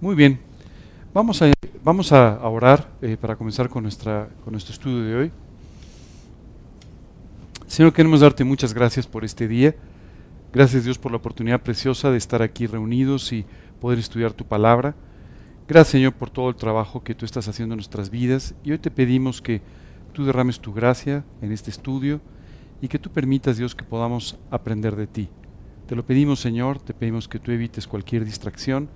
Muy bien, vamos a, vamos a orar eh, para comenzar con, nuestra, con nuestro estudio de hoy. Señor, queremos darte muchas gracias por este día. Gracias Dios por la oportunidad preciosa de estar aquí reunidos y poder estudiar tu palabra. Gracias Señor por todo el trabajo que tú estás haciendo en nuestras vidas y hoy te pedimos que tú derrames tu gracia en este estudio y que tú permitas Dios que podamos aprender de ti. Te lo pedimos Señor, te pedimos que tú evites cualquier distracción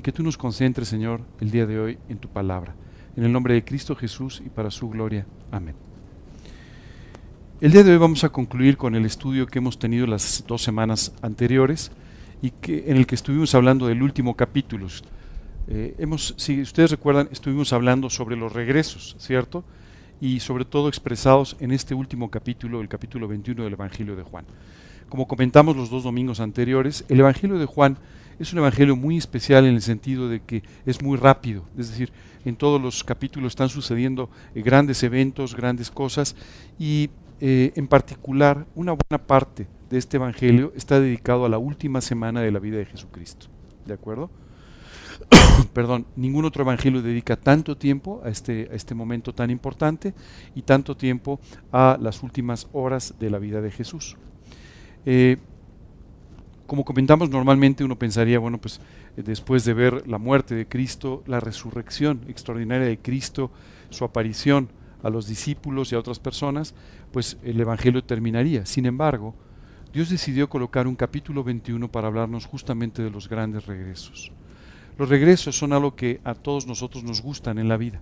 y que tú nos concentres Señor el día de hoy en tu palabra. En el nombre de Cristo Jesús y para su gloria. Amén. El día de hoy vamos a concluir con el estudio que hemos tenido las dos semanas anteriores y que, en el que estuvimos hablando del último capítulo. Eh, hemos, si ustedes recuerdan, estuvimos hablando sobre los regresos, ¿cierto? Y sobre todo expresados en este último capítulo, el capítulo 21 del Evangelio de Juan. Como comentamos los dos domingos anteriores, el Evangelio de Juan es un Evangelio muy especial en el sentido de que es muy rápido, es decir, en todos los capítulos están sucediendo eh, grandes eventos, grandes cosas, y eh, en particular, una buena parte de este Evangelio está dedicado a la última semana de la vida de Jesucristo. ¿De acuerdo? Perdón, ningún otro Evangelio dedica tanto tiempo a este, a este momento tan importante y tanto tiempo a las últimas horas de la vida de Jesús. Eh, como comentamos normalmente, uno pensaría, bueno, pues eh, después de ver la muerte de Cristo, la resurrección extraordinaria de Cristo, su aparición, a los discípulos y a otras personas, pues el Evangelio terminaría. Sin embargo, Dios decidió colocar un capítulo 21 para hablarnos justamente de los grandes regresos. Los regresos son algo que a todos nosotros nos gustan en la vida.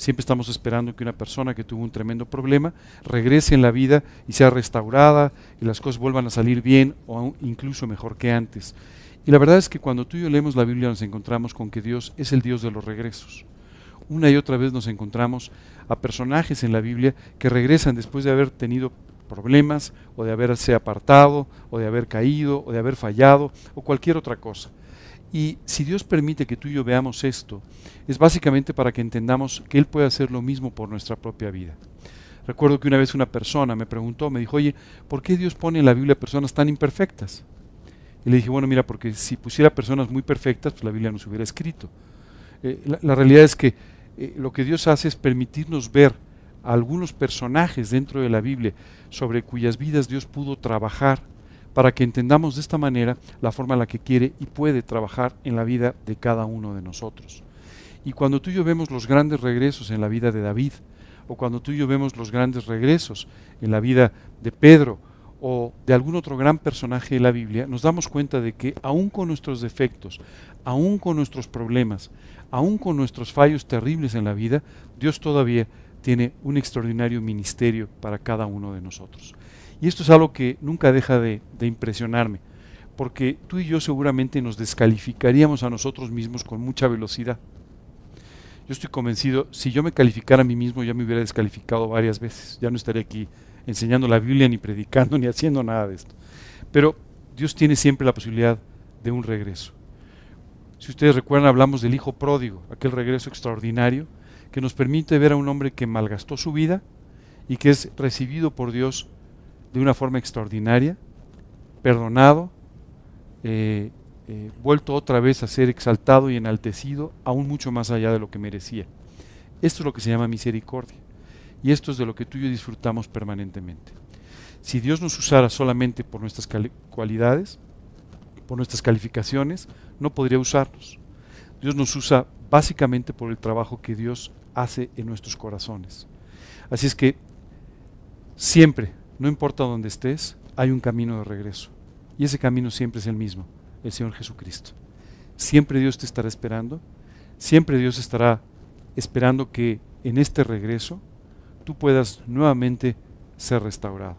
Siempre estamos esperando que una persona que tuvo un tremendo problema regrese en la vida y sea restaurada y las cosas vuelvan a salir bien o incluso mejor que antes. Y la verdad es que cuando tú y yo leemos la Biblia nos encontramos con que Dios es el Dios de los regresos. Una y otra vez nos encontramos a personajes en la Biblia que regresan después de haber tenido problemas o de haberse apartado o de haber caído o de haber fallado o cualquier otra cosa. Y si Dios permite que tú y yo veamos esto, es básicamente para que entendamos que Él puede hacer lo mismo por nuestra propia vida. Recuerdo que una vez una persona me preguntó, me dijo, oye, ¿por qué Dios pone en la Biblia personas tan imperfectas? Y le dije, bueno, mira, porque si pusiera personas muy perfectas, pues la Biblia no se hubiera escrito. Eh, la realidad es que eh, lo que Dios hace es permitirnos ver a algunos personajes dentro de la Biblia sobre cuyas vidas Dios pudo trabajar para que entendamos de esta manera la forma en la que quiere y puede trabajar en la vida de cada uno de nosotros. Y cuando tú y yo vemos los grandes regresos en la vida de David, o cuando tú y yo vemos los grandes regresos en la vida de Pedro, o de algún otro gran personaje de la Biblia, nos damos cuenta de que aún con nuestros defectos, aún con nuestros problemas, aún con nuestros fallos terribles en la vida, Dios todavía tiene un extraordinario ministerio para cada uno de nosotros. Y esto es algo que nunca deja de, impresionarme, porque tú y yo seguramente nos descalificaríamos a nosotros mismos con mucha velocidad. Yo estoy convencido, si yo me calificara a mí mismo, ya me hubiera descalificado varias veces. Ya no estaría aquí enseñando la Biblia, ni predicando, ni haciendo nada de esto. Pero Dios tiene siempre la posibilidad de un regreso. Si ustedes recuerdan, hablamos del Hijo Pródigo, aquel regreso extraordinario que nos permite ver a un hombre que malgastó su vida y que es recibido por Dios de una forma extraordinaria, perdonado, eh, eh, vuelto otra vez a ser exaltado y enaltecido, aún mucho más allá de lo que merecía. Esto es lo que se llama misericordia. Y esto es de lo que tú y yo disfrutamos permanentemente. Si Dios nos usara solamente por nuestras cualidades, por nuestras calificaciones, no podría usarnos. Dios nos usa básicamente por el trabajo que Dios hace en nuestros corazones. Así es que siempre, no importa dónde estés, hay un camino de regreso. Y ese camino siempre es el mismo, el Señor Jesucristo. Siempre Dios te estará esperando, siempre Dios estará esperando que en este regreso tú puedas nuevamente ser restaurado.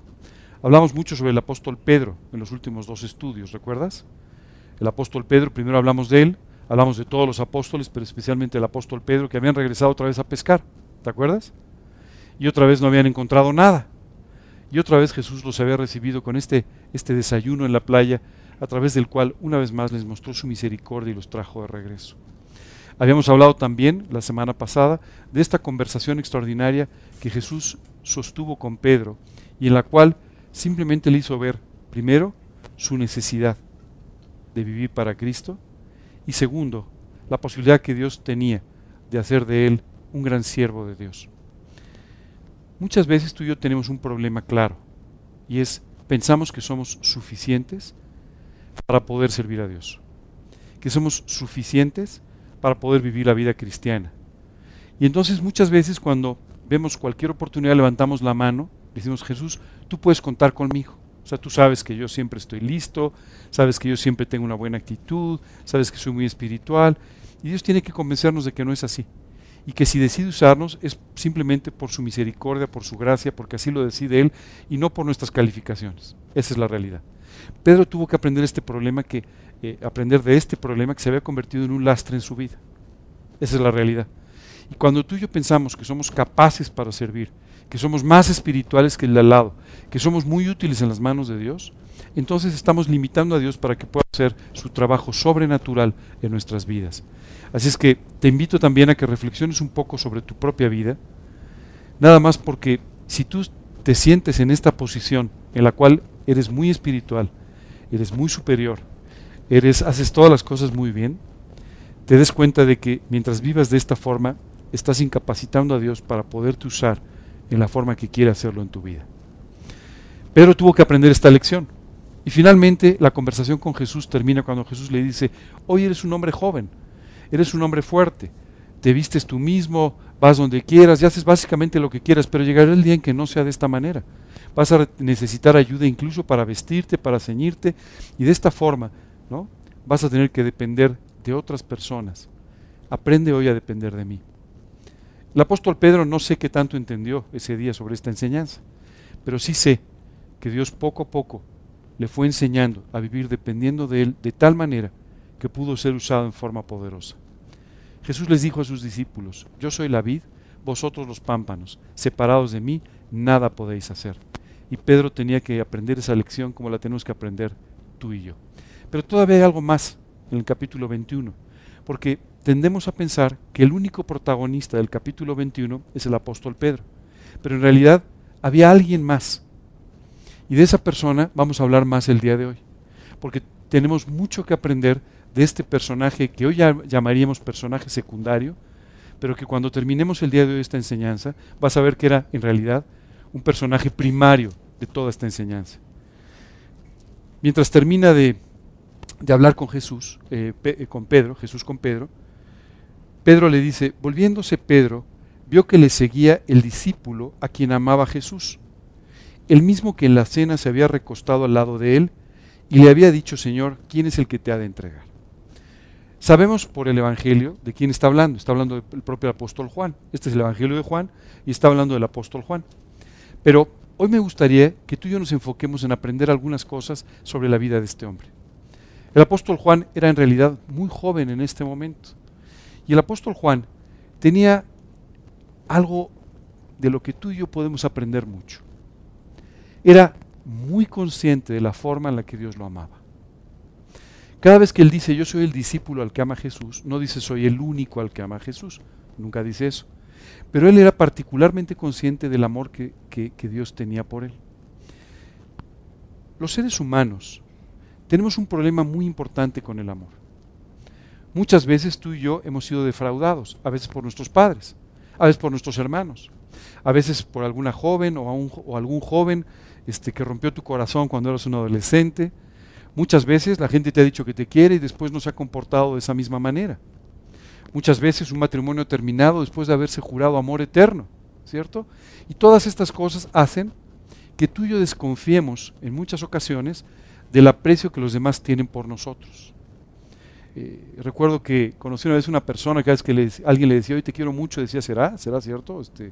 Hablamos mucho sobre el apóstol Pedro en los últimos dos estudios, ¿recuerdas? el apóstol Pedro, primero hablamos de él, hablamos de todos los apóstoles, pero especialmente el apóstol Pedro, que habían regresado otra vez a pescar, ¿te acuerdas? Y otra vez no habían encontrado nada. Y otra vez Jesús los había recibido con este, este desayuno en la playa, a través del cual una vez más les mostró su misericordia y los trajo de regreso. Habíamos hablado también la semana pasada de esta conversación extraordinaria que Jesús sostuvo con Pedro y en la cual simplemente le hizo ver, primero, su necesidad de vivir para Cristo y segundo, la posibilidad que Dios tenía de hacer de él un gran siervo de Dios. Muchas veces tú y yo tenemos un problema claro y es pensamos que somos suficientes para poder servir a Dios, que somos suficientes para poder vivir la vida cristiana. Y entonces muchas veces cuando vemos cualquier oportunidad levantamos la mano, decimos Jesús, tú puedes contar conmigo. O sea, tú sabes que yo siempre estoy listo, sabes que yo siempre tengo una buena actitud, sabes que soy muy espiritual. Y Dios tiene que convencernos de que no es así. Y que si decide usarnos es simplemente por su misericordia, por su gracia, porque así lo decide Él y no por nuestras calificaciones. Esa es la realidad. Pedro tuvo que aprender este problema que eh, aprender de este problema que se había convertido en un lastre en su vida. Esa es la realidad. Y cuando tú y yo pensamos que somos capaces para servir, que somos más espirituales que el de al lado, que somos muy útiles en las manos de Dios, entonces estamos limitando a Dios para que pueda hacer su trabajo sobrenatural en nuestras vidas. Así es que te invito también a que reflexiones un poco sobre tu propia vida, nada más porque si tú te sientes en esta posición en la cual eres muy espiritual, eres muy superior, eres haces todas las cosas muy bien, te des cuenta de que mientras vivas de esta forma, estás incapacitando a Dios para poderte usar en la forma que quiere hacerlo en tu vida. Pedro tuvo que aprender esta lección. Y finalmente la conversación con Jesús termina cuando Jesús le dice, hoy eres un hombre joven, eres un hombre fuerte, te vistes tú mismo, vas donde quieras y haces básicamente lo que quieras, pero llegará el día en que no sea de esta manera. Vas a necesitar ayuda incluso para vestirte, para ceñirte, y de esta forma ¿no? vas a tener que depender de otras personas. Aprende hoy a depender de mí. El apóstol Pedro no sé qué tanto entendió ese día sobre esta enseñanza, pero sí sé que Dios poco a poco le fue enseñando a vivir dependiendo de él de tal manera que pudo ser usado en forma poderosa. Jesús les dijo a sus discípulos, yo soy la vid, vosotros los pámpanos, separados de mí, nada podéis hacer. Y Pedro tenía que aprender esa lección como la tenemos que aprender tú y yo. Pero todavía hay algo más en el capítulo 21, porque tendemos a pensar que el único protagonista del capítulo 21 es el apóstol Pedro. Pero en realidad había alguien más. Y de esa persona vamos a hablar más el día de hoy. Porque tenemos mucho que aprender de este personaje que hoy llamaríamos personaje secundario, pero que cuando terminemos el día de hoy esta enseñanza, vas a ver que era en realidad un personaje primario de toda esta enseñanza. Mientras termina de, de hablar con Jesús, eh, eh, con Pedro, Jesús con Pedro, Pedro le dice, volviéndose Pedro, vio que le seguía el discípulo a quien amaba Jesús, el mismo que en la cena se había recostado al lado de él y le había dicho, Señor, ¿quién es el que te ha de entregar? Sabemos por el Evangelio de quién está hablando, está hablando del propio apóstol Juan, este es el Evangelio de Juan y está hablando del apóstol Juan. Pero hoy me gustaría que tú y yo nos enfoquemos en aprender algunas cosas sobre la vida de este hombre. El apóstol Juan era en realidad muy joven en este momento. Y el apóstol Juan tenía algo de lo que tú y yo podemos aprender mucho. Era muy consciente de la forma en la que Dios lo amaba. Cada vez que él dice yo soy el discípulo al que ama Jesús, no dice soy el único al que ama Jesús, nunca dice eso. Pero él era particularmente consciente del amor que, que Dios tenía por él. Los seres humanos tenemos un problema muy importante con el amor. Muchas veces tú y yo hemos sido defraudados, a veces por nuestros padres, a veces por nuestros hermanos, a veces por alguna joven o, algún joven este, que rompió tu corazón cuando eras un adolescente. Muchas veces la gente te ha dicho que te quiere y después no se ha comportado de esa misma manera. Muchas veces un matrimonio terminado después de haberse jurado amor eterno, ¿cierto? Y todas estas cosas hacen que tú y yo desconfiemos en muchas ocasiones del aprecio que los demás tienen por nosotros. Eh, recuerdo que conocí una vez una persona, que alguien le decía, hoy te quiero mucho, decía, ¿será? ¿Será cierto? Este,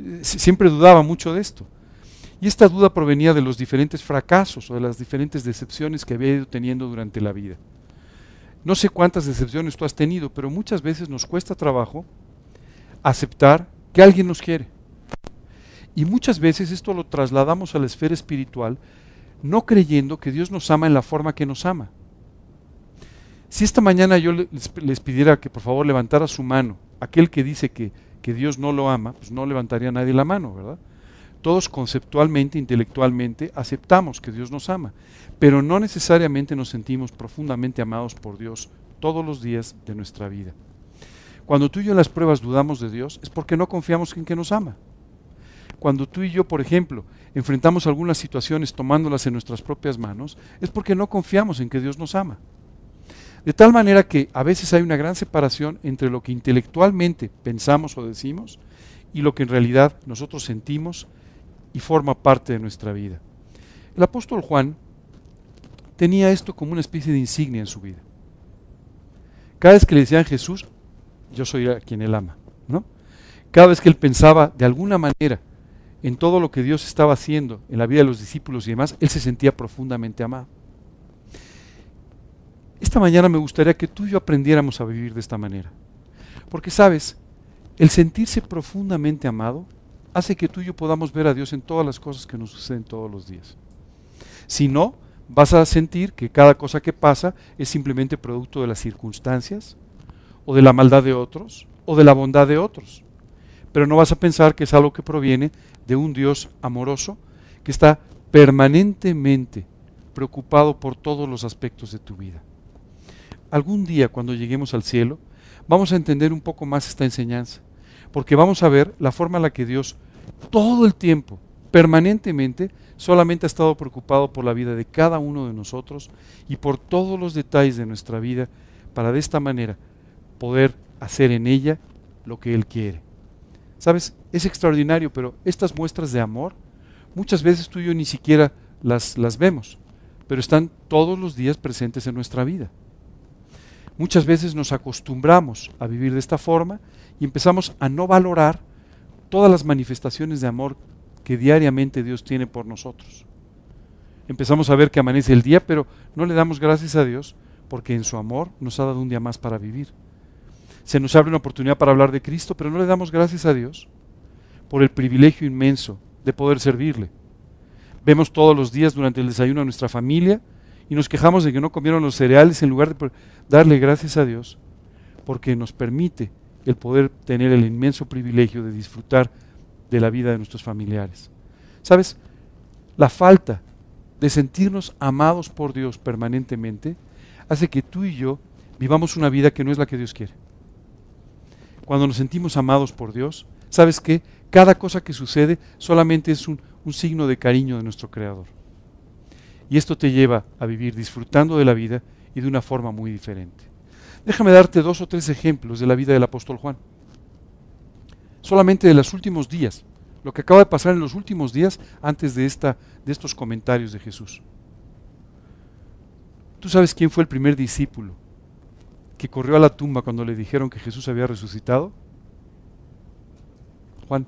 eh, siempre dudaba mucho de esto. Y esta duda provenía de los diferentes fracasos o de las diferentes decepciones que había ido teniendo durante la vida. No sé cuántas decepciones tú has tenido, pero muchas veces nos cuesta trabajo aceptar que alguien nos quiere. Y muchas veces esto lo trasladamos a la esfera espiritual, no creyendo que Dios nos ama en la forma que nos ama. Si esta mañana yo les, pidiera que por favor levantara su mano, aquel que dice que, que Dios no lo ama, pues no levantaría nadie la mano, ¿verdad? Todos conceptualmente, intelectualmente, aceptamos que Dios nos ama, pero no necesariamente nos sentimos profundamente amados por Dios todos los días de nuestra vida. Cuando tú y yo en las pruebas dudamos de Dios, es porque no confiamos en que nos ama. Cuando tú y yo, por ejemplo, enfrentamos algunas situaciones tomándolas en nuestras propias manos, es porque no confiamos en que Dios nos ama. De tal manera que a veces hay una gran separación entre lo que intelectualmente pensamos o decimos y lo que en realidad nosotros sentimos y forma parte de nuestra vida. El apóstol Juan tenía esto como una especie de insignia en su vida. Cada vez que le decían Jesús, yo soy a quien él ama, ¿no? Cada vez que él pensaba de alguna manera en todo lo que Dios estaba haciendo en la vida de los discípulos y demás, él se sentía profundamente amado. Esta mañana me gustaría que tú y yo aprendiéramos a vivir de esta manera. Porque sabes, el sentirse profundamente amado hace que tú y yo podamos ver a Dios en todas las cosas que nos suceden todos los días. Si no, vas a sentir que cada cosa que pasa es simplemente producto de las circunstancias, o de la maldad de otros, o de la bondad de otros. Pero no vas a pensar que es algo que proviene de un Dios amoroso que está permanentemente preocupado por todos los aspectos de tu vida. Algún día cuando lleguemos al cielo, vamos a entender un poco más esta enseñanza, porque vamos a ver la forma en la que Dios todo el tiempo, permanentemente, solamente ha estado preocupado por la vida de cada uno de nosotros y por todos los detalles de nuestra vida, para de esta manera poder hacer en ella lo que Él quiere. Sabes, es extraordinario, pero estas muestras de amor, muchas veces tú y yo ni siquiera las, las vemos, pero están todos los días presentes en nuestra vida. Muchas veces nos acostumbramos a vivir de esta forma y empezamos a no valorar todas las manifestaciones de amor que diariamente Dios tiene por nosotros. Empezamos a ver que amanece el día, pero no le damos gracias a Dios porque en su amor nos ha dado un día más para vivir. Se nos abre una oportunidad para hablar de Cristo, pero no le damos gracias a Dios por el privilegio inmenso de poder servirle. Vemos todos los días durante el desayuno a nuestra familia y nos quejamos de que no comieron los cereales en lugar de darle gracias a Dios porque nos permite el poder tener el inmenso privilegio de disfrutar de la vida de nuestros familiares. ¿Sabes? La falta de sentirnos amados por Dios permanentemente hace que tú y yo vivamos una vida que no es la que Dios quiere. Cuando nos sentimos amados por Dios, ¿sabes qué? Cada cosa que sucede solamente es un, un signo de cariño de nuestro Creador. Y esto te lleva a vivir disfrutando de la vida y de una forma muy diferente. Déjame darte dos o tres ejemplos de la vida del apóstol Juan. Solamente de los últimos días, lo que acaba de pasar en los últimos días antes de, esta, de estos comentarios de Jesús. ¿Tú sabes quién fue el primer discípulo que corrió a la tumba cuando le dijeron que Jesús había resucitado? Juan.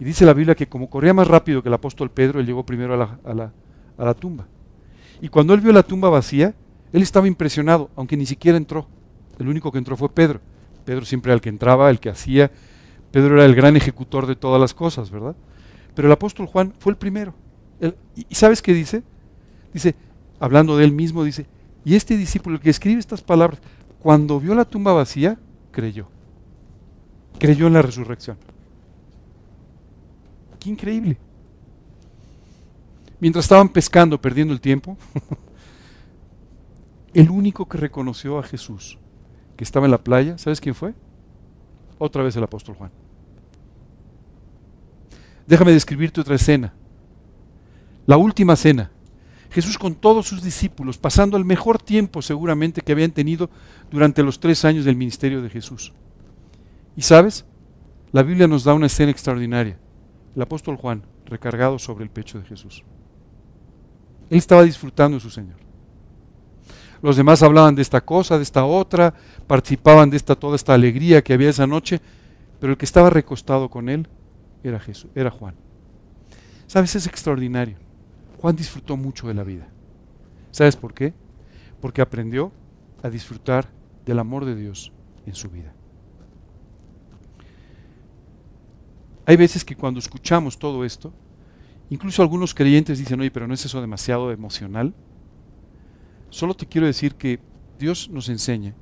Y dice la Biblia que como corría más rápido que el apóstol Pedro, él llegó primero a la, a la tumba. Y cuando él vio la tumba vacía, él estaba impresionado, aunque ni siquiera entró. El único que entró fue Pedro. Pedro siempre era el que entraba, el que hacía. Pedro era el gran ejecutor de todas las cosas, ¿verdad? Pero el apóstol Juan fue el primero. ¿Y sabes qué dice? Dice, hablando de él mismo, dice, y este discípulo, el que escribe estas palabras, cuando vio la tumba vacía, creyó. Creyó en la resurrección. Qué increíble mientras estaban pescando, perdiendo el tiempo, el único que reconoció a Jesús que estaba en la playa, ¿sabes quién fue? Otra vez el apóstol Juan. Déjame describirte otra escena. La última cena. Jesús con todos sus discípulos, pasando el mejor tiempo seguramente que habían tenido durante los tres años del ministerio de Jesús. Y sabes, la Biblia nos da una escena extraordinaria. El apóstol Juan recargado sobre el pecho de Jesús. Él estaba disfrutando de su Señor. Los demás hablaban de esta cosa, de esta otra, participaban de esta toda esta alegría que había esa noche, pero el que estaba recostado con él era Jesús, era Juan. ¿Sabes? Es extraordinario. Juan disfrutó mucho de la vida. ¿Sabes por qué? Porque aprendió a disfrutar del amor de Dios en su vida. Hay veces que cuando escuchamos todo esto, Incluso algunos creyentes dicen, oye, pero ¿no es eso demasiado emocional? Solo te quiero decir que Dios nos enseña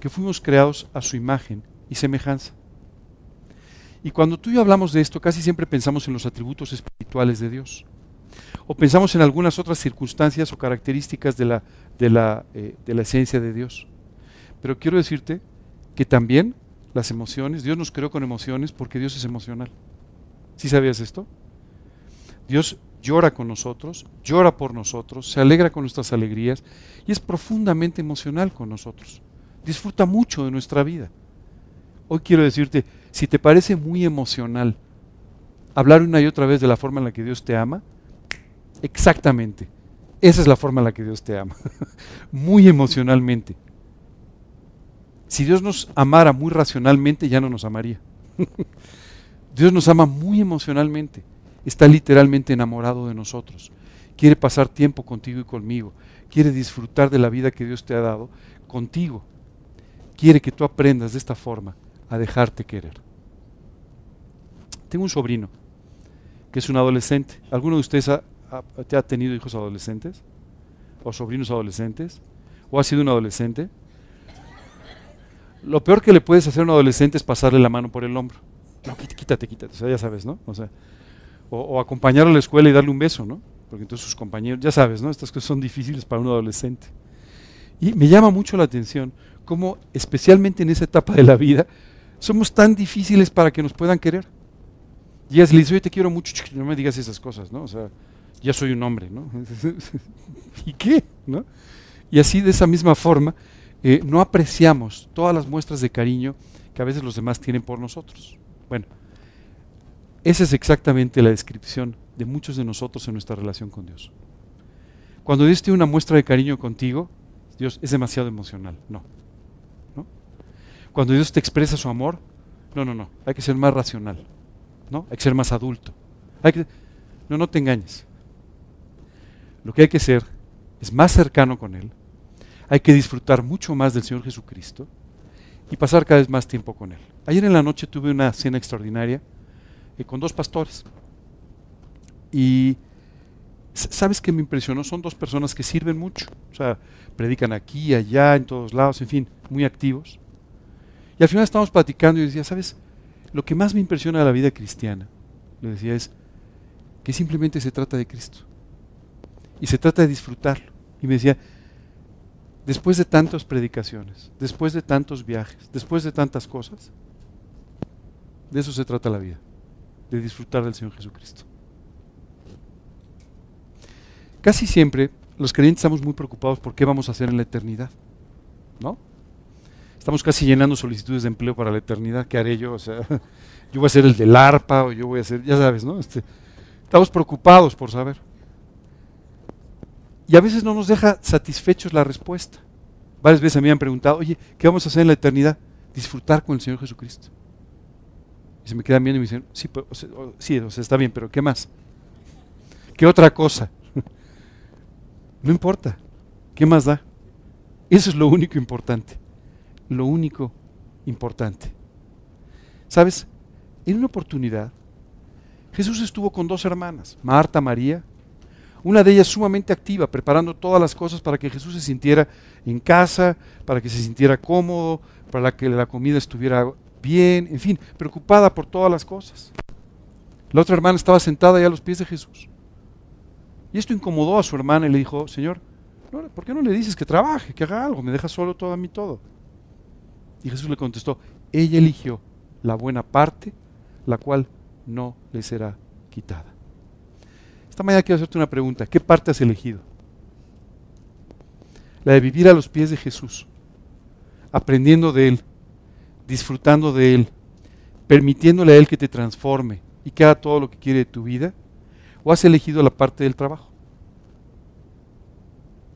que fuimos creados a su imagen y semejanza. Y cuando tú y yo hablamos de esto, casi siempre pensamos en los atributos espirituales de Dios. O pensamos en algunas otras circunstancias o características de la, de la, eh, de la esencia de Dios. Pero quiero decirte que también las emociones, Dios nos creó con emociones porque Dios es emocional. ¿Sí sabías esto? Dios llora con nosotros, llora por nosotros, se alegra con nuestras alegrías y es profundamente emocional con nosotros. Disfruta mucho de nuestra vida. Hoy quiero decirte, si te parece muy emocional hablar una y otra vez de la forma en la que Dios te ama, exactamente, esa es la forma en la que Dios te ama, muy emocionalmente. Si Dios nos amara muy racionalmente, ya no nos amaría. Dios nos ama muy emocionalmente. Está literalmente enamorado de nosotros. Quiere pasar tiempo contigo y conmigo. Quiere disfrutar de la vida que Dios te ha dado contigo. Quiere que tú aprendas de esta forma a dejarte querer. Tengo un sobrino que es un adolescente. ¿Alguno de ustedes ha, ha tenido hijos adolescentes? ¿O sobrinos adolescentes? ¿O ha sido un adolescente? Lo peor que le puedes hacer a un adolescente es pasarle la mano por el hombro. No, quítate, quítate, o sea, ya sabes, ¿no? O sea, o, acompañarlo a la escuela y darle un beso, ¿no? Porque entonces sus compañeros, ya sabes, ¿no? Estas cosas son difíciles para un adolescente. Y me llama mucho la atención cómo, especialmente en esa etapa de la vida, somos tan difíciles para que nos puedan querer. Y le dice, oye, te quiero mucho, no me digas esas cosas, ¿no? O sea, ya soy un hombre, ¿no? ¿Y qué? ¿no? Y así, de esa misma forma, eh, no apreciamos todas las muestras de cariño que a veces los demás tienen por nosotros. Bueno, esa es exactamente la descripción de muchos de nosotros en nuestra relación con Dios. Cuando Dios tiene una muestra de cariño contigo, Dios es demasiado emocional. No. ¿no? Cuando Dios te expresa su amor, no, no, no. Hay que ser más racional. ¿no? Hay que ser más adulto. Hay que, no, no te engañes. Lo que hay que ser es más cercano con Él, hay que disfrutar mucho más del Señor Jesucristo y pasar cada vez más tiempo con Él. Ayer en la noche tuve una cena extraordinaria con dos pastores. Y ¿sabes qué me impresionó? Son dos personas que sirven mucho. O sea, predican aquí, allá, en todos lados, en fin, muy activos. Y al final estamos platicando y decía, ¿sabes? Lo que más me impresiona de la vida cristiana, le decía, es que simplemente se trata de Cristo. Y se trata de disfrutarlo. Y me decía, después de tantas predicaciones, después de tantos viajes, después de tantas cosas, de eso se trata la vida, de disfrutar del Señor Jesucristo. Casi siempre los creyentes estamos muy preocupados por qué vamos a hacer en la eternidad, ¿no? Estamos casi llenando solicitudes de empleo para la eternidad, ¿qué haré yo? O sea, yo voy a ser el del arpa o yo voy a ser, ya sabes, ¿no? Este, estamos preocupados por saber. Y a veces no nos deja satisfechos la respuesta. Varias veces me han preguntado, oye, ¿qué vamos a hacer en la eternidad? Disfrutar con el Señor Jesucristo. Y se me quedan viendo y me dicen, sí, sí o sea, está bien, pero ¿qué más? ¿Qué otra cosa? no importa. ¿Qué más da? Eso es lo único importante. Lo único importante. ¿Sabes? En una oportunidad, Jesús estuvo con dos hermanas, Marta, María, una de ellas sumamente activa, preparando todas las cosas para que Jesús se sintiera en casa, para que se sintiera cómodo, para que la comida estuviera bien, en fin, preocupada por todas las cosas. La otra hermana estaba sentada ya a los pies de Jesús. Y esto incomodó a su hermana y le dijo, Señor, ¿por qué no le dices que trabaje, que haga algo? Me deja solo todo a mí todo. Y Jesús le contestó, ella eligió la buena parte, la cual no le será quitada. Esta mañana quiero hacerte una pregunta. ¿Qué parte has elegido? La de vivir a los pies de Jesús, aprendiendo de Él, disfrutando de Él, permitiéndole a Él que te transforme y que haga todo lo que quiere de tu vida. ¿O has elegido la parte del trabajo?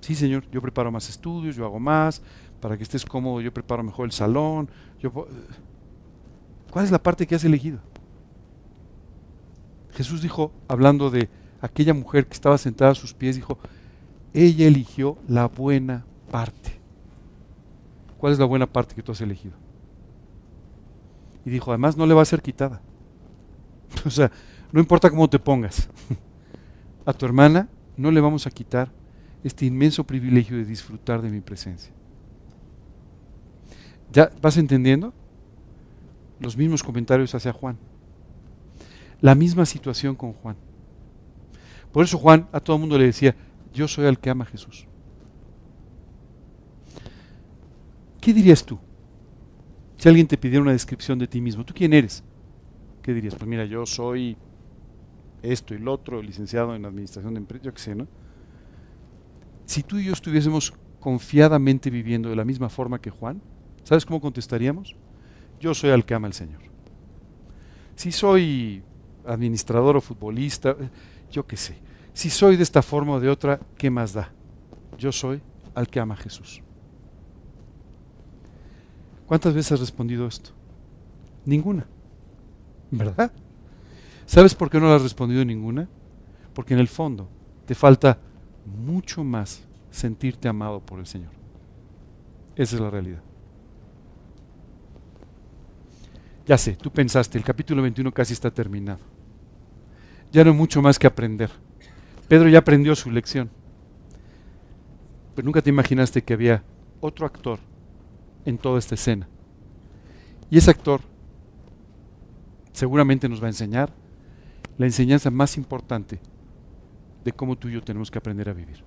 Sí, Señor, yo preparo más estudios, yo hago más, para que estés cómodo, yo preparo mejor el salón. Yo ¿Cuál es la parte que has elegido? Jesús dijo, hablando de aquella mujer que estaba sentada a sus pies, dijo, ella eligió la buena parte. ¿Cuál es la buena parte que tú has elegido? Y dijo, además no le va a ser quitada. o sea, no importa cómo te pongas. a tu hermana no le vamos a quitar este inmenso privilegio de disfrutar de mi presencia. ¿Ya vas entendiendo? Los mismos comentarios hacia Juan. La misma situación con Juan. Por eso Juan a todo el mundo le decía, yo soy el que ama a Jesús. ¿Qué dirías tú? Si alguien te pidiera una descripción de ti mismo, ¿tú quién eres? ¿Qué dirías? Pues mira, yo soy esto y lo otro, licenciado en administración de empresas, yo qué sé, ¿no? Si tú y yo estuviésemos confiadamente viviendo de la misma forma que Juan, ¿sabes cómo contestaríamos? Yo soy al que ama el Señor. Si soy administrador o futbolista, yo qué sé. Si soy de esta forma o de otra, ¿qué más da? Yo soy al que ama a Jesús. ¿Cuántas veces has respondido esto? Ninguna. ¿Verdad? ¿Sabes por qué no lo has respondido ninguna? Porque en el fondo te falta mucho más sentirte amado por el Señor. Esa es la realidad. Ya sé, tú pensaste, el capítulo 21 casi está terminado. Ya no hay mucho más que aprender. Pedro ya aprendió su lección. Pero nunca te imaginaste que había otro actor en toda esta escena. Y ese actor seguramente nos va a enseñar la enseñanza más importante de cómo tú y yo tenemos que aprender a vivir.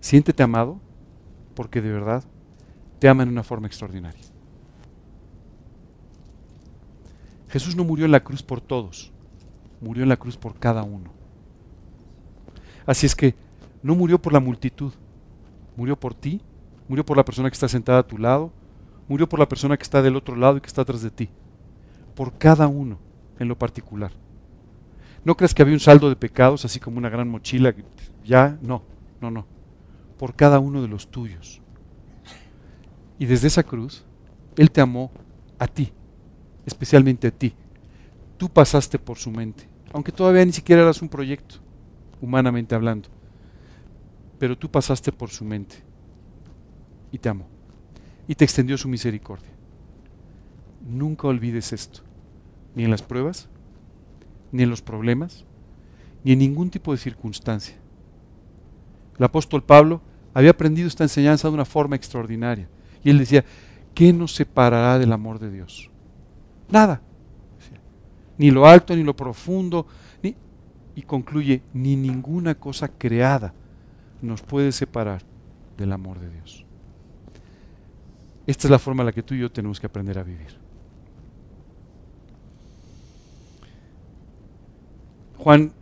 Siéntete amado porque de verdad te ama en una forma extraordinaria. Jesús no murió en la cruz por todos, murió en la cruz por cada uno. Así es que no murió por la multitud, murió por ti, murió por la persona que está sentada a tu lado, murió por la persona que está del otro lado y que está atrás de ti, por cada uno en lo particular. No creas que había un saldo de pecados, así como una gran mochila, ya, no, no, no, por cada uno de los tuyos. Y desde esa cruz, Él te amó a ti, especialmente a ti. Tú pasaste por su mente, aunque todavía ni siquiera eras un proyecto, humanamente hablando. Pero tú pasaste por su mente y te amó y te extendió su misericordia. Nunca olvides esto ni en las pruebas, ni en los problemas, ni en ningún tipo de circunstancia. El apóstol Pablo había aprendido esta enseñanza de una forma extraordinaria. Y él decía, ¿qué nos separará del amor de Dios? Nada. Ni lo alto, ni lo profundo, ni, y concluye, ni ninguna cosa creada nos puede separar del amor de Dios. Esta es la forma en la que tú y yo tenemos que aprender a vivir. Juan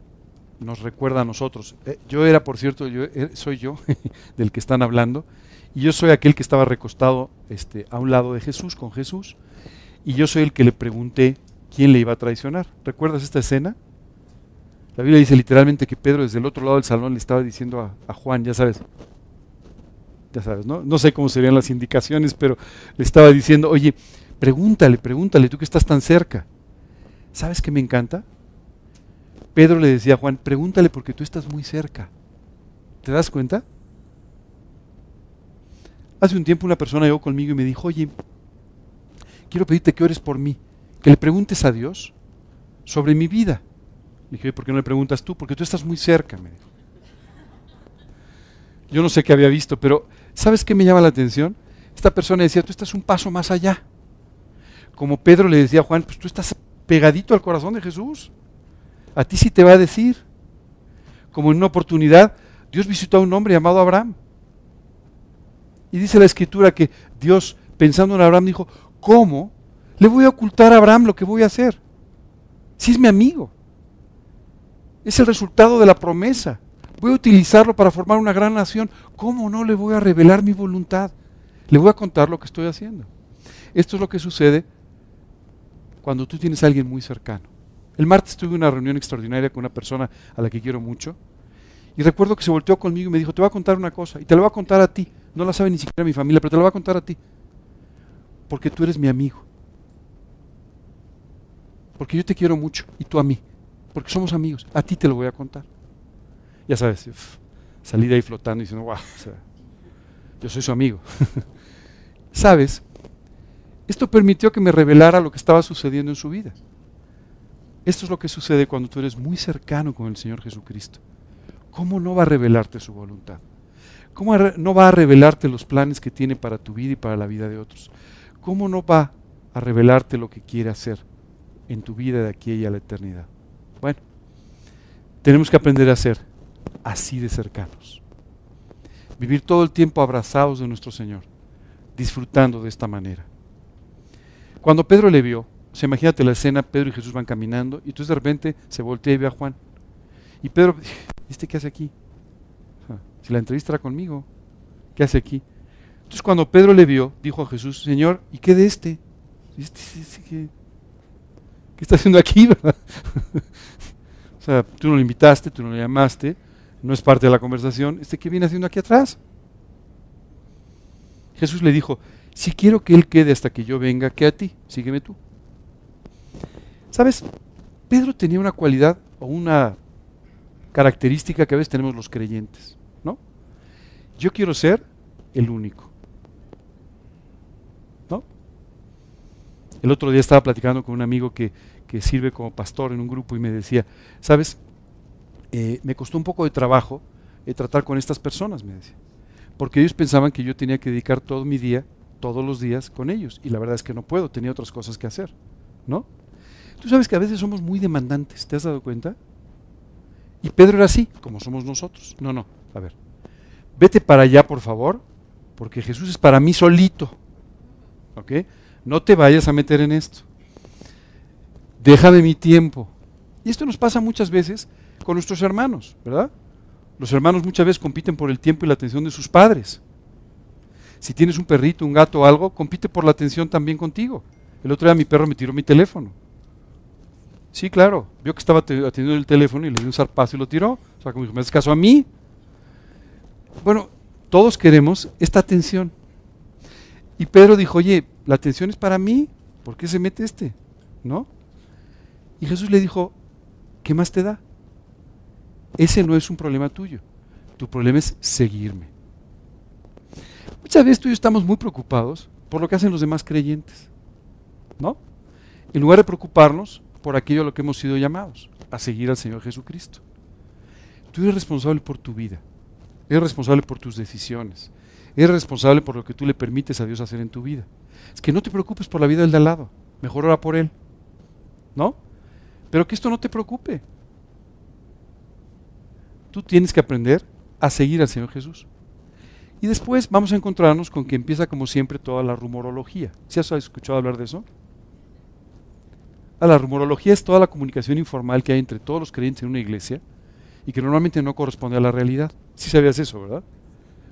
nos recuerda a nosotros. Eh, yo era, por cierto, yo, eh, soy yo del que están hablando, y yo soy aquel que estaba recostado este, a un lado de Jesús, con Jesús, y yo soy el que le pregunté quién le iba a traicionar. ¿Recuerdas esta escena? La Biblia dice literalmente que Pedro desde el otro lado del salón le estaba diciendo a, a Juan, ya sabes, ya sabes, ¿no? No sé cómo serían las indicaciones, pero le estaba diciendo, oye, pregúntale, pregúntale, tú que estás tan cerca. ¿Sabes qué me encanta? Pedro le decía a Juan, pregúntale porque tú estás muy cerca. ¿Te das cuenta? Hace un tiempo una persona llegó conmigo y me dijo, oye, quiero pedirte que ores por mí, que le preguntes a Dios sobre mi vida. Le dije, ¿por qué no le preguntas tú? Porque tú estás muy cerca, me dijo. Yo no sé qué había visto, pero ¿sabes qué me llama la atención? Esta persona decía, tú estás un paso más allá. Como Pedro le decía a Juan, pues tú estás pegadito al corazón de Jesús a ti sí te va a decir. Como en una oportunidad, Dios visitó a un hombre llamado Abraham. Y dice la escritura que Dios, pensando en Abraham, dijo, ¿cómo le voy a ocultar a Abraham lo que voy a hacer? Si es mi amigo. Es el resultado de la promesa. Voy a utilizarlo para formar una gran nación. ¿Cómo no le voy a revelar mi voluntad? Le voy a contar lo que estoy haciendo. Esto es lo que sucede cuando tú tienes a alguien muy cercano. El martes tuve una reunión extraordinaria con una persona a la que quiero mucho. Y recuerdo que se volteó conmigo y me dijo, te voy a contar una cosa. Y te la voy a contar a ti. No la sabe ni siquiera mi familia, pero te la voy a contar a ti. Porque tú eres mi amigo. Porque yo te quiero mucho y tú a mí. Porque somos amigos. A ti te lo voy a contar. Ya sabes, salí de ahí flotando y diciendo, wow, yo soy su amigo. ¿Sabes? Esto permitió que me revelara lo que estaba sucediendo en su vida. Esto es lo que sucede cuando tú eres muy cercano con el Señor Jesucristo. ¿Cómo no va a revelarte su voluntad? ¿Cómo no va a revelarte los planes que tiene para tu vida y para la vida de otros? ¿Cómo no va a revelarte lo que quiere hacer en tu vida de aquí y a la eternidad? Bueno, tenemos que aprender a ser así de cercanos. Vivir todo el tiempo abrazados de nuestro Señor. disfrutando de esta manera. Cuando Pedro le vio, se imagínate la escena, Pedro y Jesús van caminando y entonces de repente se voltea y ve a Juan. Y Pedro, ¿este qué hace aquí? si la entrevista conmigo, ¿qué hace aquí? Entonces cuando Pedro le vio, dijo a Jesús, Señor, ¿y qué de este? este, este qué, ¿Qué está haciendo aquí? o sea, tú no lo invitaste, tú no lo llamaste, no es parte de la conversación. ¿Este qué viene haciendo aquí atrás? Jesús le dijo, si quiero que Él quede hasta que yo venga, que a ti, sígueme tú. ¿Sabes? Pedro tenía una cualidad o una característica que a veces tenemos los creyentes, ¿no? Yo quiero ser el único. ¿No? El otro día estaba platicando con un amigo que, que sirve como pastor en un grupo y me decía, ¿sabes? Eh, me costó un poco de trabajo eh, tratar con estas personas, me decía, porque ellos pensaban que yo tenía que dedicar todo mi día, todos los días, con ellos, y la verdad es que no puedo, tenía otras cosas que hacer, ¿no? Tú sabes que a veces somos muy demandantes, ¿te has dado cuenta? Y Pedro era así, como somos nosotros. No, no, a ver, vete para allá, por favor, porque Jesús es para mí solito, ¿ok? No te vayas a meter en esto. Déjame mi tiempo. Y esto nos pasa muchas veces con nuestros hermanos, ¿verdad? Los hermanos muchas veces compiten por el tiempo y la atención de sus padres. Si tienes un perrito, un gato o algo, compite por la atención también contigo. El otro día mi perro me tiró mi teléfono. Sí, claro, vio que estaba atendiendo el teléfono y le dio un zarpazo y lo tiró. O sea, como dijo, ¿me haces caso a mí? Bueno, todos queremos esta atención. Y Pedro dijo, oye, la atención es para mí, ¿por qué se mete este? ¿No? Y Jesús le dijo, ¿qué más te da? Ese no es un problema tuyo. Tu problema es seguirme. Muchas veces tú y yo estamos muy preocupados por lo que hacen los demás creyentes. ¿No? En lugar de preocuparnos por aquello a lo que hemos sido llamados, a seguir al Señor Jesucristo. Tú eres responsable por tu vida. Eres responsable por tus decisiones. Eres responsable por lo que tú le permites a Dios hacer en tu vida. Es que no te preocupes por la vida del de al lado. Mejor ora por él. ¿No? Pero que esto no te preocupe. Tú tienes que aprender a seguir al Señor Jesús. Y después vamos a encontrarnos con que empieza como siempre toda la rumorología. ¿Sí has escuchado hablar de eso? Ah, la rumorología es toda la comunicación informal que hay entre todos los creyentes en una iglesia y que normalmente no corresponde a la realidad. Sí sabías eso, ¿verdad?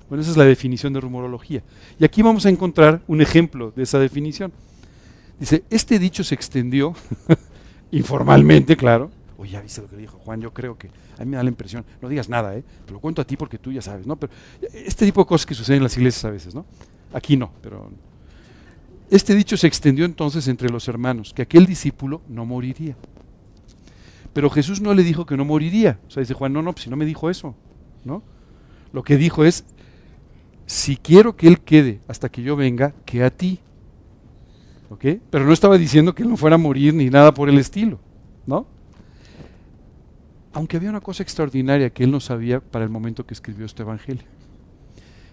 Bueno, esa es la definición de rumorología. Y aquí vamos a encontrar un ejemplo de esa definición. Dice, este dicho se extendió informalmente, claro. Oye, ya viste lo que dijo Juan, yo creo que a mí me da la impresión, no digas nada, ¿eh? te lo cuento a ti porque tú ya sabes, ¿no? Pero este tipo de cosas que suceden en las iglesias a veces, ¿no? Aquí no, pero... Este dicho se extendió entonces entre los hermanos, que aquel discípulo no moriría. Pero Jesús no le dijo que no moriría. O sea, dice Juan, no, no, pues si no me dijo eso, ¿no? Lo que dijo es, si quiero que Él quede hasta que yo venga, que a ti. Pero no estaba diciendo que él no fuera a morir ni nada por el estilo, ¿no? Aunque había una cosa extraordinaria que él no sabía para el momento que escribió este evangelio.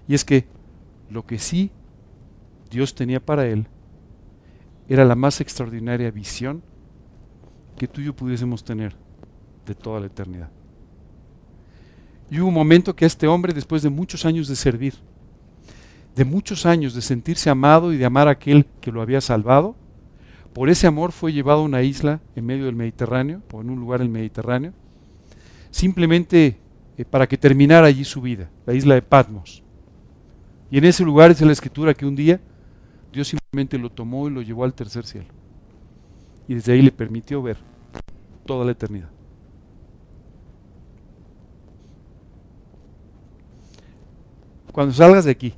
Y es que lo que sí Dios tenía para él era la más extraordinaria visión que tú y yo pudiésemos tener de toda la eternidad. Y hubo un momento que este hombre, después de muchos años de servir, de muchos años de sentirse amado y de amar a aquel que lo había salvado, por ese amor fue llevado a una isla en medio del Mediterráneo, o en un lugar del Mediterráneo, simplemente eh, para que terminara allí su vida, la isla de Patmos. Y en ese lugar dice la escritura que un día Dios simplemente lo tomó y lo llevó al tercer cielo. Y desde ahí le permitió ver toda la eternidad. Cuando salgas de aquí,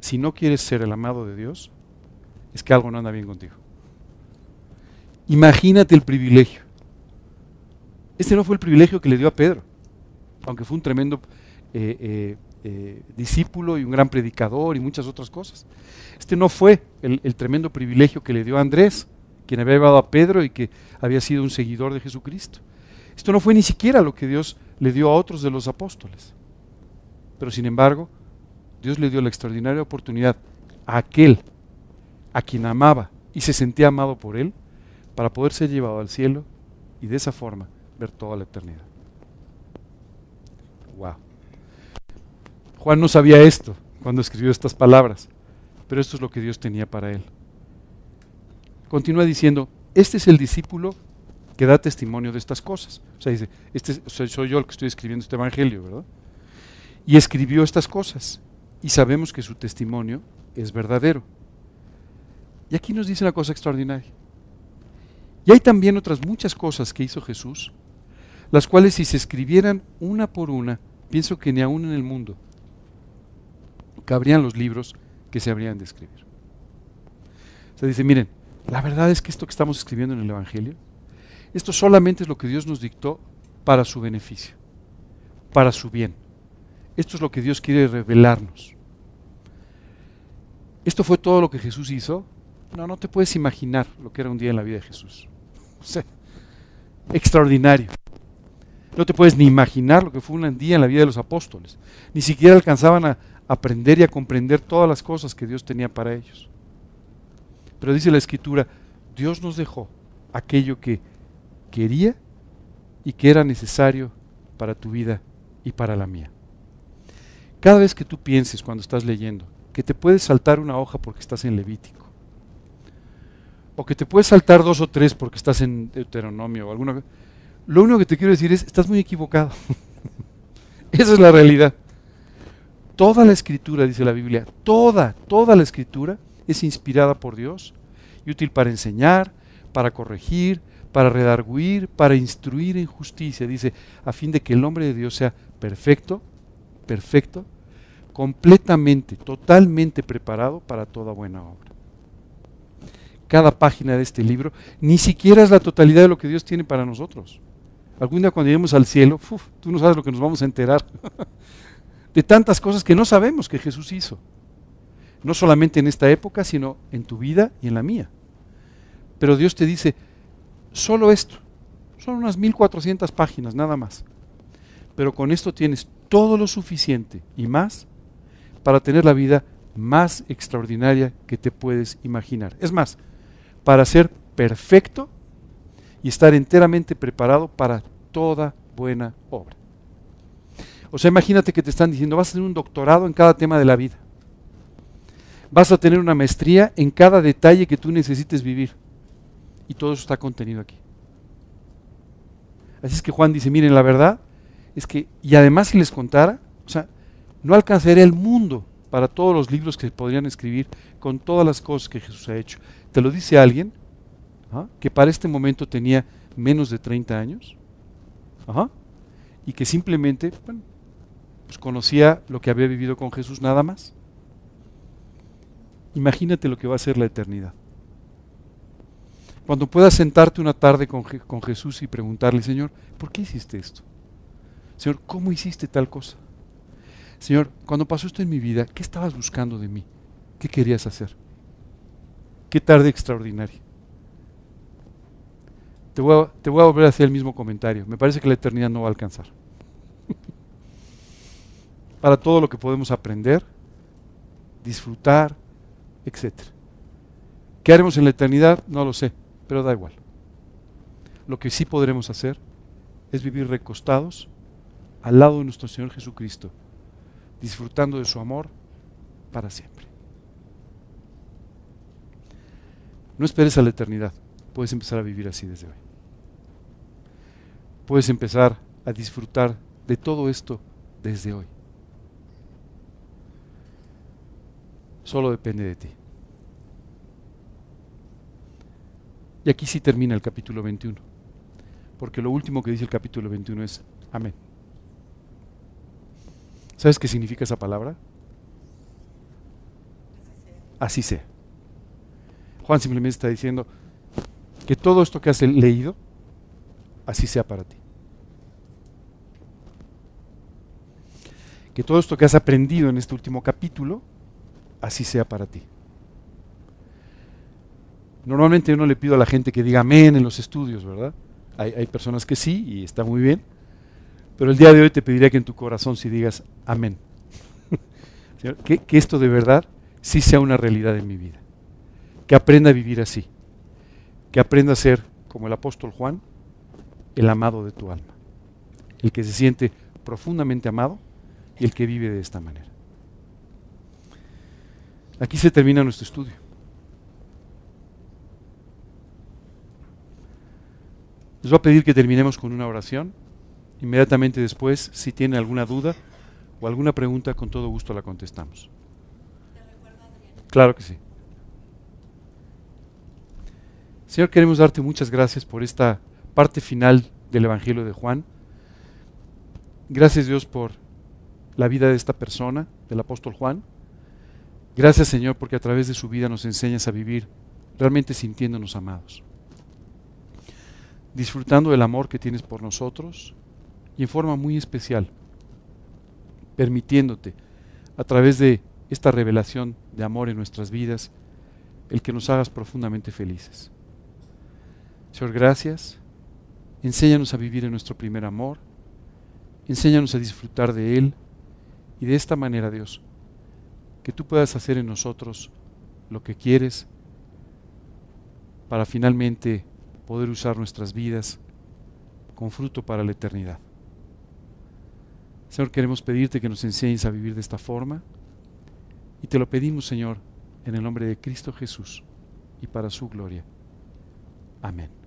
si no quieres ser el amado de Dios, es que algo no anda bien contigo. Imagínate el privilegio. Este no fue el privilegio que le dio a Pedro, aunque fue un tremendo eh, eh, eh, discípulo y un gran predicador y muchas otras cosas. Este no fue el, el tremendo privilegio que le dio a Andrés, quien había llevado a Pedro y que había sido un seguidor de Jesucristo. Esto no fue ni siquiera lo que Dios le dio a otros de los apóstoles. Pero sin embargo, Dios le dio la extraordinaria oportunidad a aquel a quien amaba y se sentía amado por él para poder ser llevado al cielo y de esa forma ver toda la eternidad. Wow. Juan no sabía esto cuando escribió estas palabras, pero esto es lo que Dios tenía para él. Continúa diciendo, este es el discípulo que da testimonio de estas cosas. O sea, dice, este soy yo el que estoy escribiendo este evangelio, ¿verdad? Y escribió estas cosas. Y sabemos que su testimonio es verdadero. Y aquí nos dice una cosa extraordinaria. Y hay también otras muchas cosas que hizo Jesús, las cuales si se escribieran una por una, pienso que ni aún en el mundo cabrían los libros que se habrían de escribir. O sea, dice, miren, la verdad es que esto que estamos escribiendo en el Evangelio, esto solamente es lo que Dios nos dictó para su beneficio, para su bien. Esto es lo que Dios quiere revelarnos. ¿Esto fue todo lo que Jesús hizo? No, no te puedes imaginar lo que era un día en la vida de Jesús. O sea, extraordinario. No te puedes ni imaginar lo que fue un día en la vida de los apóstoles. Ni siquiera alcanzaban a aprender y a comprender todas las cosas que Dios tenía para ellos. Pero dice la escritura, Dios nos dejó aquello que quería y que era necesario para tu vida y para la mía. Cada vez que tú pienses cuando estás leyendo que te puedes saltar una hoja porque estás en Levítico, o que te puedes saltar dos o tres porque estás en Deuteronomio o alguna lo único que te quiero decir es, estás muy equivocado. Esa es la realidad. Toda la escritura, dice la Biblia, toda, toda la escritura es inspirada por Dios y útil para enseñar, para corregir, para redarguir, para instruir en justicia, dice, a fin de que el hombre de Dios sea perfecto, perfecto, completamente, totalmente preparado para toda buena obra. Cada página de este libro ni siquiera es la totalidad de lo que Dios tiene para nosotros. Algún día cuando lleguemos al cielo, tú no sabes lo que nos vamos a enterar de tantas cosas que no sabemos que Jesús hizo. No solamente en esta época, sino en tu vida y en la mía. Pero Dios te dice, solo esto, son unas 1400 páginas nada más. Pero con esto tienes todo lo suficiente y más para tener la vida más extraordinaria que te puedes imaginar. Es más, para ser perfecto y estar enteramente preparado para toda buena obra. O sea, imagínate que te están diciendo, vas a tener un doctorado en cada tema de la vida. Vas a tener una maestría en cada detalle que tú necesites vivir. Y todo eso está contenido aquí. Así es que Juan dice, miren, la verdad es que, y además si les contara, o sea, no alcanzaría el mundo para todos los libros que podrían escribir con todas las cosas que Jesús ha hecho. Te lo dice alguien que para este momento tenía menos de 30 años y que simplemente pues conocía lo que había vivido con Jesús nada más. Imagínate lo que va a ser la eternidad. Cuando puedas sentarte una tarde con, con Jesús y preguntarle, Señor, ¿por qué hiciste esto? Señor, ¿cómo hiciste tal cosa? Señor, cuando pasó esto en mi vida, ¿qué estabas buscando de mí? ¿Qué querías hacer? Qué tarde extraordinaria. Te voy, a, volver a hacer el mismo comentario. Me parece que la eternidad no va a alcanzar. Para todo lo que podemos aprender, disfrutar, etc. ¿Qué haremos en la eternidad? No lo sé, pero da igual. Lo que sí podremos hacer es vivir recostados al lado de nuestro Señor Jesucristo, disfrutando de su amor para siempre. No esperes a la eternidad, puedes empezar a vivir así desde hoy puedes empezar a disfrutar de todo esto desde hoy. Solo depende de ti. Y aquí sí termina el capítulo 21, porque lo último que dice el capítulo 21 es amén. ¿Sabes qué significa esa palabra? Así sea. Juan simplemente está diciendo que todo esto que has leído así sea para ti. Que todo esto que has aprendido en este último capítulo, así sea para ti. Normalmente yo no le pido a la gente que diga amén en los estudios, ¿verdad? Hay, personas que sí y está muy bien, pero el día de hoy te pediría que en tu corazón sí digas amén. que, que esto de verdad sí sea una realidad en mi vida. Que aprenda a vivir así. Que aprenda a ser como el apóstol Juan, el amado de tu alma, el que se siente profundamente amado y el que vive de esta manera. Aquí se termina nuestro estudio. Les voy a pedir que terminemos con una oración. Inmediatamente después, si tienen alguna duda o alguna pregunta, con todo gusto la contestamos. Claro que sí. Señor, queremos darte muchas gracias por esta parte final del Evangelio de Juan. Gracias Dios por la vida de esta persona, del apóstol Juan. Gracias Señor porque a través de su vida nos enseñas a vivir realmente sintiéndonos amados. Disfrutando del amor que tienes por nosotros y en forma muy especial, permitiéndote a través de esta revelación de amor en nuestras vidas, el que nos hagas profundamente felices. Señor, gracias. Enséñanos a vivir en nuestro primer amor. Enséñanos a disfrutar de Él. Y de esta manera, Dios, que tú puedas hacer en nosotros lo que quieres para finalmente poder usar nuestras vidas con fruto para la eternidad. Señor, queremos pedirte que nos enseñes a vivir de esta forma y te lo pedimos, Señor, en el nombre de Cristo Jesús y para su gloria. Amén.